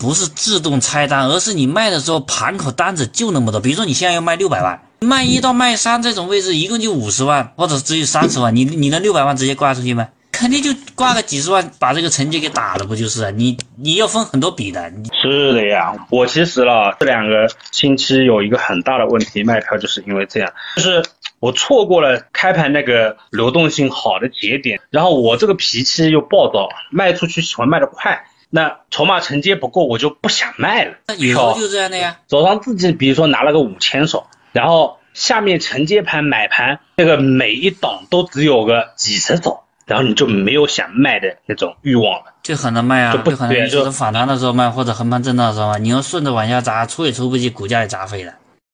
不是自动拆单，而是你卖的时候盘口单子就那么多。比如说你现在要卖六百万，卖一到卖三这种位置一共就五十万，或者只有三十万，你你那六百万直接挂出去吗？肯定就挂个几十万，把这个成绩给打了，不就是啊？你你要分很多笔的。是的呀，我其实了这两个星期有一个很大的问题，卖票就是因为这样，就是我错过了开盘那个流动性好的节点，然后我这个脾气又暴躁，卖出去喜欢卖的快，那筹码承接不够，我就不想卖了。那有时候就这样的呀，手上自己比如说拿了个五千手，然后下面承接盘买盘，那个每一档都只有个几十手。然后你就没有想卖的那种欲望了，就很难卖啊，就不很难。你是反弹的时候卖，或者横盘震荡的时候卖，你要顺着往下砸，出也出不去，股价也砸飞了。